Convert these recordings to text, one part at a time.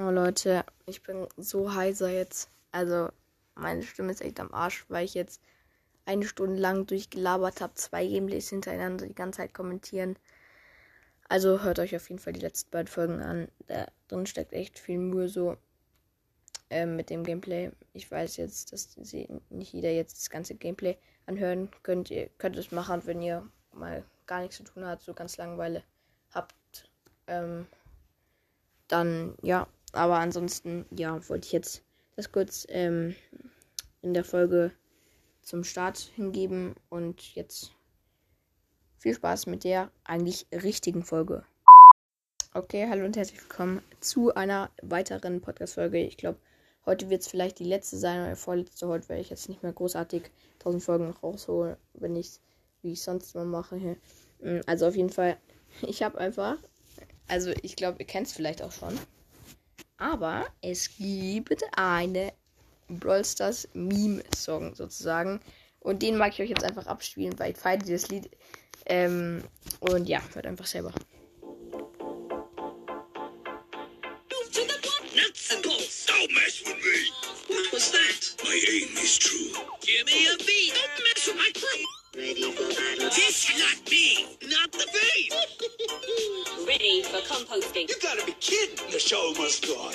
Oh Leute, ich bin so heiser jetzt. Also, meine Stimme ist echt am Arsch, weil ich jetzt eine Stunde lang durchgelabert habe, zwei Gameplays hintereinander die ganze Zeit kommentieren. Also hört euch auf jeden Fall die letzten beiden Folgen an. Da drin steckt echt viel Mühe so ähm, mit dem Gameplay. Ich weiß jetzt, dass sie nicht jeder jetzt das ganze Gameplay anhören könnt. Ihr könnt es machen, wenn ihr mal gar nichts zu tun habt, so ganz Langeweile habt. Ähm, dann ja, aber ansonsten ja, wollte ich jetzt das kurz ähm, in der Folge zum Start hingeben und jetzt viel Spaß mit der eigentlich richtigen Folge. Okay, hallo und herzlich willkommen zu einer weiteren Podcast-Folge. Ich glaube, heute wird es vielleicht die letzte sein oder vorletzte. Heute werde ich jetzt nicht mehr großartig 1000 Folgen rausholen, wenn ich wie ich sonst immer mache. Mm, also auf jeden Fall, ich habe einfach, also ich glaube, ihr kennt es vielleicht auch schon. Aber es gibt eine Brawl Stars Meme-Song sozusagen. Und den mag ich euch jetzt einfach abspielen, weil ich feiere dieses Lied. Ähm, und ja, hört einfach selber. Don't mess with me. What was that? My aim is true. Give me a beat. Don't mess with my crew. Ready for battle. This not me, not the beat. Ready for composting. You gotta be kidding. The show must go on.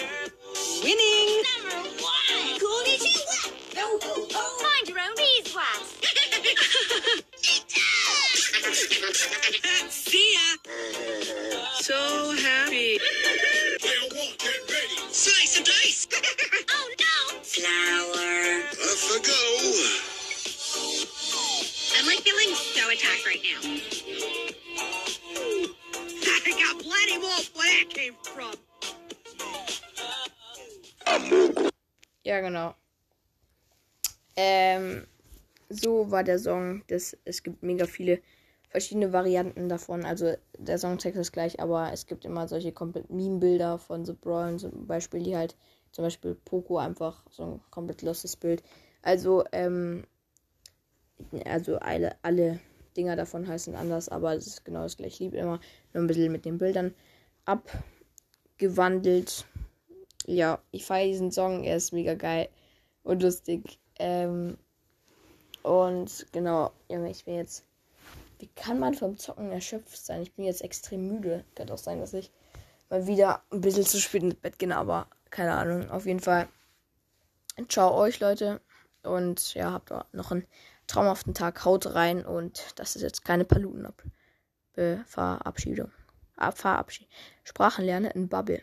Winning! Number one. Cool as you what? No, no, no. Mind your own beeswax. See ya. So happy. Player one, get ready. Slice and dice. oh no. Flower. Off I go. Right now. I got plenty more where that came from. Ja, genau. Ähm, so war der Song. Das, es gibt mega viele verschiedene Varianten davon. Also der Songtext ist gleich, aber es gibt immer solche komplett Meme-Bilder von The Brawl zum Beispiel, die halt zum Beispiel Poco einfach so ein komplett lostes Bild. Also, ähm, also alle, alle Dinger davon heißen anders, aber es ist genau das gleiche Lied immer, nur ein bisschen mit den Bildern abgewandelt. Ja, ich feiere diesen Song, er ist mega geil und lustig. Ähm, und genau, Junge, ich bin jetzt. Wie kann man vom Zocken erschöpft sein? Ich bin jetzt extrem müde. Könnte auch sein, dass ich mal wieder ein bisschen zu spät ins Bett gehe, aber keine Ahnung. Auf jeden Fall. Ciao euch, Leute. Und ja, habt noch einen traumhaften Tag. Haut rein. Und das ist jetzt keine Paluten-Verabschiedung. Verabschiedung. Sprachenlerne in Bubble.